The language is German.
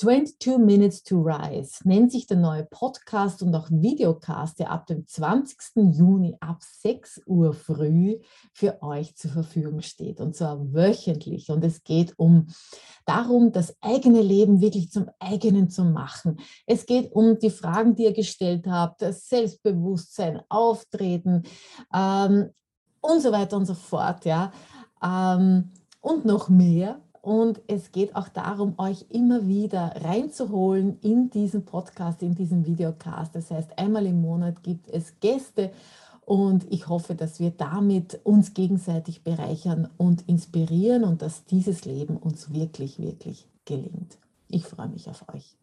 22 Minutes to Rise nennt sich der neue Podcast und auch Videocast, der ab dem 20. Juni ab 6 Uhr früh für euch zur Verfügung steht und zwar wöchentlich. Und es geht um darum, das eigene Leben wirklich zum eigenen zu machen. Es geht um die Fragen, die ihr gestellt habt, das Selbstbewusstsein, Auftreten ähm, und so weiter und so fort. Ja. Ähm, und noch mehr. Und es geht auch darum, euch immer wieder reinzuholen in diesen Podcast, in diesen Videocast. Das heißt, einmal im Monat gibt es Gäste und ich hoffe, dass wir damit uns gegenseitig bereichern und inspirieren und dass dieses Leben uns wirklich, wirklich gelingt. Ich freue mich auf euch.